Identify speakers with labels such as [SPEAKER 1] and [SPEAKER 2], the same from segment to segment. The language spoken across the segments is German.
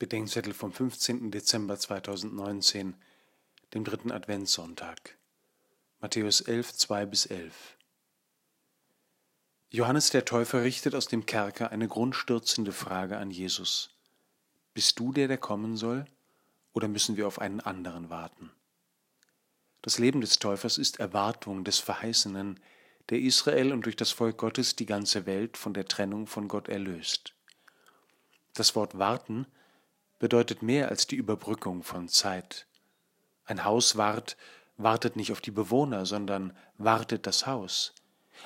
[SPEAKER 1] Bedenkzettel vom 15. Dezember 2019, dem dritten Adventssonntag. Matthäus 11, 2 bis 11. Johannes der Täufer richtet aus dem Kerker eine grundstürzende Frage an Jesus. Bist du der, der kommen soll, oder müssen wir auf einen anderen warten? Das Leben des Täufers ist Erwartung des Verheißenen, der Israel und durch das Volk Gottes die ganze Welt von der Trennung von Gott erlöst. Das Wort warten bedeutet mehr als die Überbrückung von Zeit. Ein Hauswart wartet nicht auf die Bewohner, sondern wartet das Haus.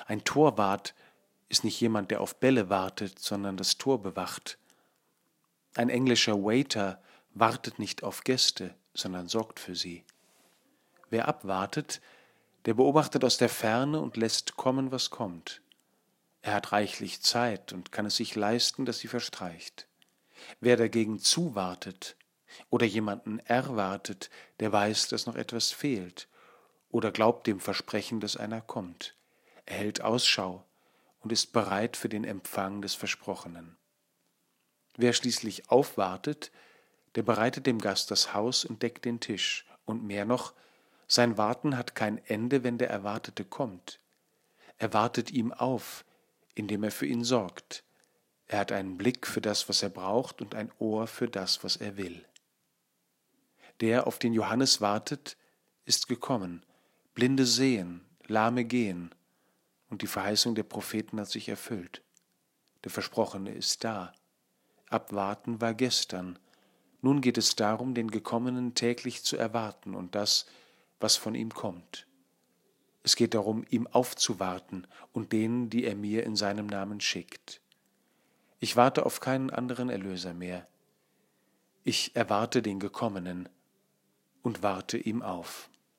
[SPEAKER 1] Ein Torwart ist nicht jemand, der auf Bälle wartet, sondern das Tor bewacht. Ein englischer Waiter wartet nicht auf Gäste, sondern sorgt für sie. Wer abwartet, der beobachtet aus der Ferne und lässt kommen, was kommt. Er hat reichlich Zeit und kann es sich leisten, dass sie verstreicht. Wer dagegen zuwartet oder jemanden erwartet, der weiß, dass noch etwas fehlt oder glaubt dem Versprechen, dass einer kommt. Er hält Ausschau und ist bereit für den Empfang des Versprochenen. Wer schließlich aufwartet, der bereitet dem Gast das Haus und deckt den Tisch, und mehr noch, sein Warten hat kein Ende, wenn der Erwartete kommt. Er wartet ihm auf, indem er für ihn sorgt. Er hat einen Blick für das, was er braucht und ein Ohr für das, was er will. Der, auf den Johannes wartet, ist gekommen. Blinde sehen, Lahme gehen, und die Verheißung der Propheten hat sich erfüllt. Der Versprochene ist da. Abwarten war gestern. Nun geht es darum, den Gekommenen täglich zu erwarten und das, was von ihm kommt. Es geht darum, ihm aufzuwarten und denen, die er mir in seinem Namen schickt. Ich warte auf keinen anderen Erlöser mehr. Ich erwarte den Gekommenen und warte ihm auf.